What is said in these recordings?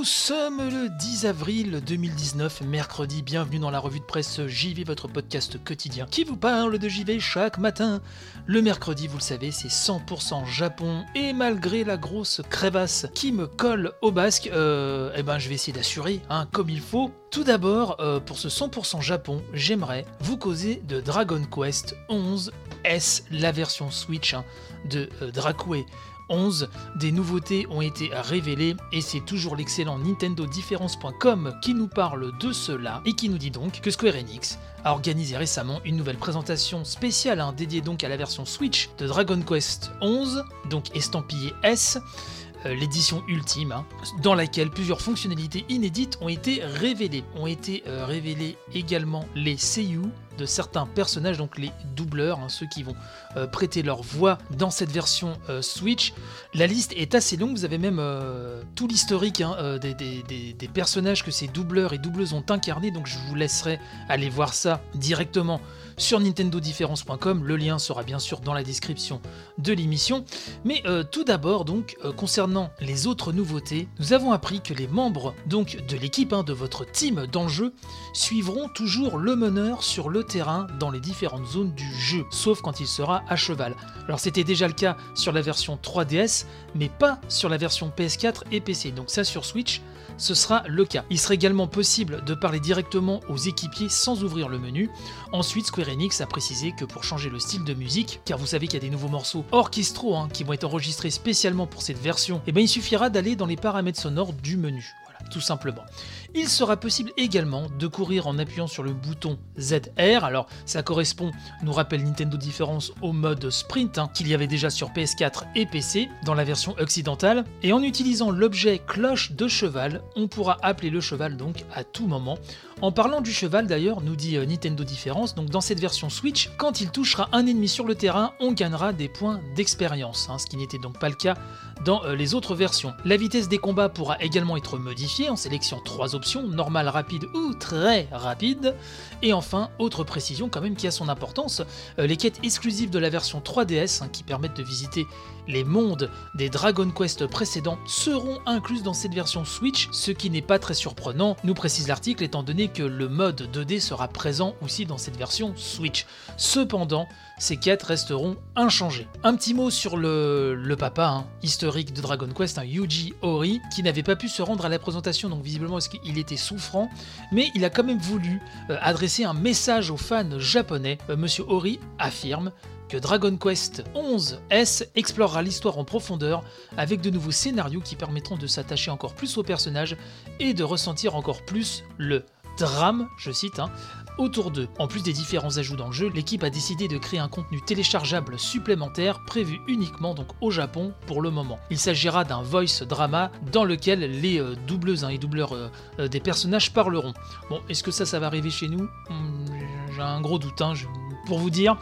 Nous sommes le 10 avril 2019, mercredi, bienvenue dans la revue de presse JV, votre podcast quotidien qui vous parle de JV chaque matin. Le mercredi, vous le savez, c'est 100% Japon, et malgré la grosse crévasse qui me colle au basque, euh, eh ben je vais essayer d'assurer, hein, comme il faut. Tout d'abord, euh, pour ce 100% Japon, j'aimerais vous causer de Dragon Quest 11 S, la version Switch hein, de euh, 11, des nouveautés ont été révélées et c'est toujours l'excellent Nintendo Difference.com qui nous parle de cela et qui nous dit donc que Square Enix a organisé récemment une nouvelle présentation spéciale hein, dédiée donc à la version Switch de Dragon Quest 11, donc estampillé S. euh, L'édition ultime, hein, dans laquelle plusieurs fonctionnalités inédites ont été révélées. Ont été euh, révélées également les seiyuu de certains personnages, donc les doubleurs, hein, ceux qui vont euh, prêter leur voix dans cette version euh, Switch. La liste est assez longue, vous avez même euh, tout l'historique hein, des, personnages que ces doubleurs et doubleuses ont incarnés, donc je vous laisserai aller voir ça directement sur nintendodifference.com, le lien sera bien sûr dans la description de l'émission. Mais tout d'abord donc, concernant les autres nouveautés, nous avons appris que les membres donc de l'équipe, hein, de votre team dans suivront toujours le meneur sur le terrain dans les différentes zones du jeu, sauf quand il sera à cheval. Alors c'était déjà le cas sur la version 3DS, mais pas sur la version PS4 et PC. Donc ça sur Switch, ce sera le cas. Il sera également possible de parler directement aux équipiers sans ouvrir le menu. Ensuite, Square Enix a précisé que pour changer le style de musique, car vous savez qu'il y a des nouveaux morceaux orchestraux hein, qui vont être enregistrés spécialement pour cette version, et bien il suffira d'aller dans les paramètres sonores du menu. Tout simplement. Il sera possible également de courir en appuyant sur le bouton ZR. Alors, ça correspond, nous rappelle Nintendo Difference, au mode sprint hein, qu'il y avait déjà sur PS4 et PC dans la version occidentale. Et en utilisant l'objet cloche de cheval, on pourra appeler le cheval donc à tout moment. En parlant du cheval d'ailleurs, nous dit euh, Nintendo Difference, donc dans cette version Switch, quand il touchera un ennemi sur le terrain, on gagnera des points d'expérience, hein, ce qui n'était donc pas le cas dans euh, les autres versions. La vitesse des combats pourra également être modifiée en sélectionnant trois options, normale, rapide ou très rapide. Et enfin, autre précision quand même qui a son importance, euh, les quêtes exclusives de la version 3DS hein, qui permettent de visiter les mondes des Dragon Quest précédents seront incluses dans cette version Switch, ce qui n'est pas très surprenant, nous précise l'article étant donné que le mode 2D sera présent aussi dans cette version Switch. Cependant, ces quêtes resteront inchangées. Un petit mot sur le, le papa hein, historique de Dragon Quest, Yuji Ori, qui n'avait pas pu se rendre à la présentation, donc visiblement parce qu'il était souffrant, mais il a quand même voulu euh, adresser un message aux fans japonais. Euh, Monsieur Ori affirme que Dragon Quest 11 S explorera l'histoire en profondeur avec de nouveaux scénarios qui permettront de s'attacher encore plus aux personnages et de ressentir encore plus le drame, je cite, hein, autour d'eux. En plus des différents ajouts dans le jeu, l'équipe a décidé de créer un contenu téléchargeable supplémentaire prévu uniquement donc au Japon pour le moment. Il s'agira d'un voice drama dans lequel les euh, doubleuses hein, et doubleurs euh, euh, des personnages parleront. Bon, est-ce que ça, ça va arriver chez nous? Hmm, J'ai un gros doute, hein, pour vous dire.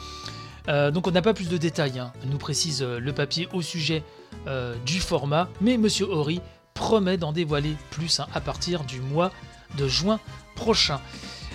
Donc on n'a pas plus de détails, nous précise le papier au sujet du format, mais Monsieur Ori promet d'en dévoiler plus à partir du mois de juin prochain.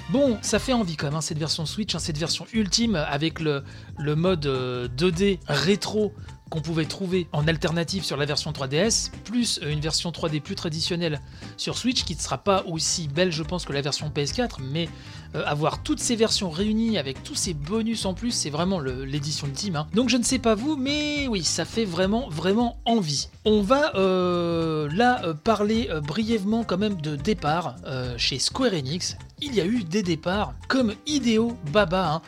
Bon, ça fait envie quand même, hein, cette version Switch, hein, cette version ultime avec le, mode euh, 2D rétro qu'on pouvait trouver en alternative sur la version 3DS, plus euh, une version 3D plus traditionnelle sur Switch qui ne sera pas aussi belle je pense que la version PS4, mais euh, avoir toutes ces versions réunies avec tous ces bonus en plus, c'est vraiment l'édition ultime. hein. Donc je ne sais pas vous, mais oui, ça fait vraiment, vraiment envie. On va euh, là euh, parler brièvement quand même de départ chez Square Enix. Il y a eu des départs comme Hideo Baba. hein,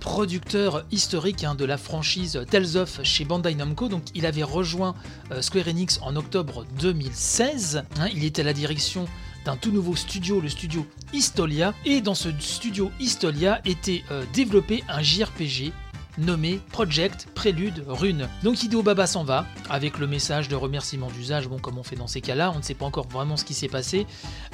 producteur historique hein, de la franchise Tales of chez Bandai Namco. Donc, il avait rejoint Square Enix en octobre 2016. hein. il était à la direction d'un tout nouveau studio, le studio Histolia. Et dans ce studio Histolia était euh, développé un JRPG nommé Project Prélude Rune. Donc Hideo Baba s'en va avec le message de remerciement d'usage, bon comme on fait dans ces cas-là, on ne sait pas encore vraiment ce qui s'est passé,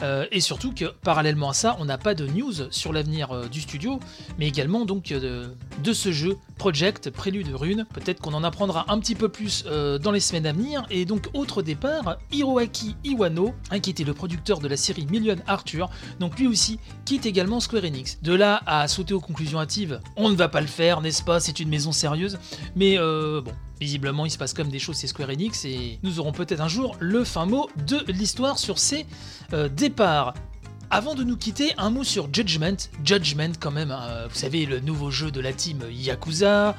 Euh, et surtout que parallèlement à ça, on n'a pas de news sur l'avenir euh, du studio, mais également donc euh, de, ce jeu Project Prélude Rune. Peut-être qu'on en apprendra un petit peu plus dans les semaines à venir, et donc autre départ, Hiroaki Iwano, hein, qui était le producteur de la série Million Arthur, donc lui aussi quitte également Square Enix. De là à sauter aux conclusions hâtives, on ne va pas le faire, n'est-ce pas? Une maison sérieuse. Mais euh, bon, visiblement il se passe comme des choses chez Square Enix et nous aurons peut-être un jour le fin mot de l'histoire sur ces euh, départs. Avant de nous quitter, un mot sur Judgment. Judgment quand même, hein, vous savez, le nouveau jeu de la team Yakuza,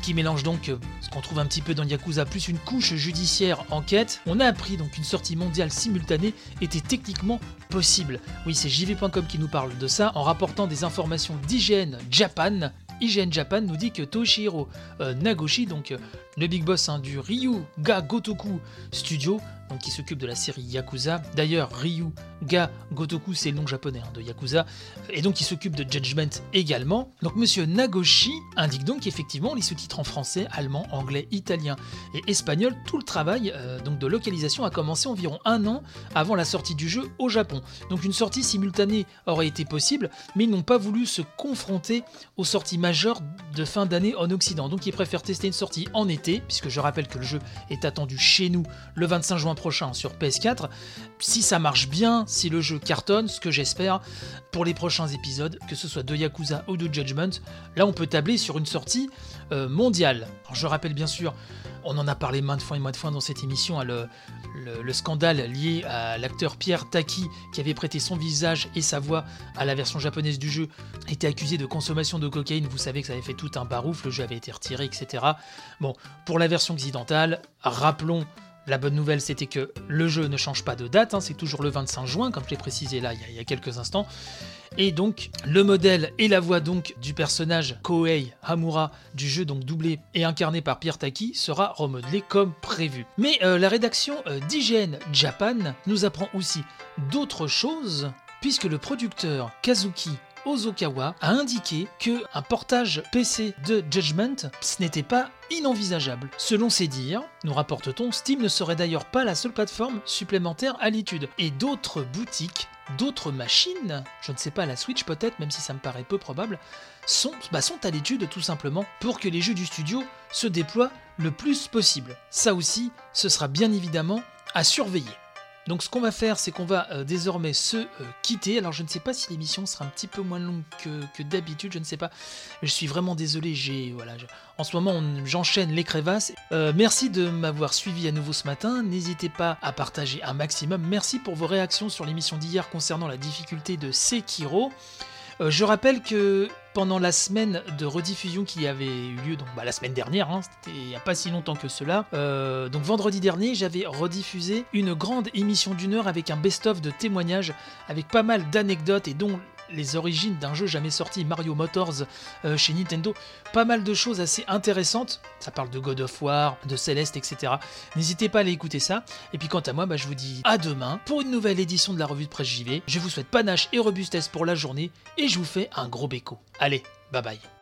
qui mélange donc euh, ce qu'on trouve un petit peu dans Yakuza plus une couche judiciaire enquête. On a appris donc qu'une sortie mondiale simultanée était techniquement possible. Oui, c'est JV.com qui nous parle de ça en rapportant des informations d'IGN Japan. IGN Japan nous dit que Toshihiro euh, Nagoshi, donc euh, le big boss hein, du Ryu Ga Gotoku Studio, donc qui s'occupe de la série Yakuza. D'ailleurs, Ryu Ga Gotoku, c'est le nom japonais hein, de Yakuza, et donc qui s'occupe de Judgment également. Donc Monsieur Nagoshi indique donc qu'effectivement les sous-titres en français, allemand, anglais, italien et espagnol, tout le travail euh, donc de localisation a commencé environ un an avant la sortie du jeu au Japon. Donc une sortie simultanée aurait été possible, mais ils n'ont pas voulu se confronter aux sorties majeures de fin d'année en Occident. Donc ils préfèrent tester une sortie en été, puisque je rappelle que le jeu est attendu chez nous le 25 juin prochain sur PS4. Si ça marche bien, si le jeu cartonne, ce que j'espère pour les prochains épisodes, que ce soit de Yakuza ou de Judgment, là on peut tabler sur une sortie euh, mondiale. Je rappelle bien sûr, on en a parlé maintes fois et maintes fois dans cette émission, hein, le, le- le scandale lié à l'acteur Pierre Taki qui avait prêté son visage et sa voix à la version japonaise du jeu, était accusé de consommation de cocaïne. Vous savez que ça avait fait tout un barouf, le jeu avait été retiré, etc. Bon, pour la version occidentale, rappelons. La bonne nouvelle, c'était que le jeu ne change pas de date, hein, c'est toujours le 25 juin, comme je l'ai précisé là il y a- quelques instants. Et donc, le modèle et la voix donc du personnage Kohei Hamura du jeu, donc doublé et incarné par Pierre Taki, sera remodelé comme prévu. Mais euh, la rédaction euh, d'IGN Japan nous apprend aussi d'autres choses, puisque le producteur Kazuki Ozokawa a indiqué que un portage PC de Judgment, ce n'était pas inenvisageable. Selon ses dires, nous rapporte-t-on, Steam ne serait d'ailleurs pas la seule plateforme supplémentaire à l'étude. Et d'autres boutiques, d'autres machines, je ne sais pas la Switch peut-être, même si ça me paraît peu probable, sont, bah, sont à l'étude tout simplement pour que les jeux du studio se déploient le plus possible. Ça aussi, ce sera bien évidemment à surveiller. Donc ce qu'on va faire, c'est qu'on va euh, désormais se euh, quitter. Alors je ne sais pas si l'émission sera un petit peu moins longue que, d'habitude, je ne sais pas. Je suis vraiment désolé, j'ai voilà, en ce moment j'enchaîne les crevasses. Euh, merci de m'avoir suivi à nouveau ce matin. N'hésitez pas à partager un maximum. Merci pour vos réactions sur l'émission d'hier concernant la difficulté de Sekiro. Euh, je rappelle que pendant la semaine de rediffusion qui avait eu lieu, donc bah, la semaine dernière, hein, c'était il n'y a pas si longtemps que cela, euh, donc vendredi dernier, j'avais rediffusé une grande émission d'une heure avec un best-of de témoignages, avec pas mal d'anecdotes et dont les origines d'un jeu jamais sorti, Mario Motors, euh, chez Nintendo. Pas mal de choses assez intéressantes. Ça parle de God of War, de Celeste, etc. N'hésitez pas à aller écouter ça. Et puis quant à moi, bah, je vous dis à demain pour une nouvelle édition de la revue de presse JV. Je vous souhaite panache et robustesse pour la journée et je vous fais un gros béco. Allez, bye bye.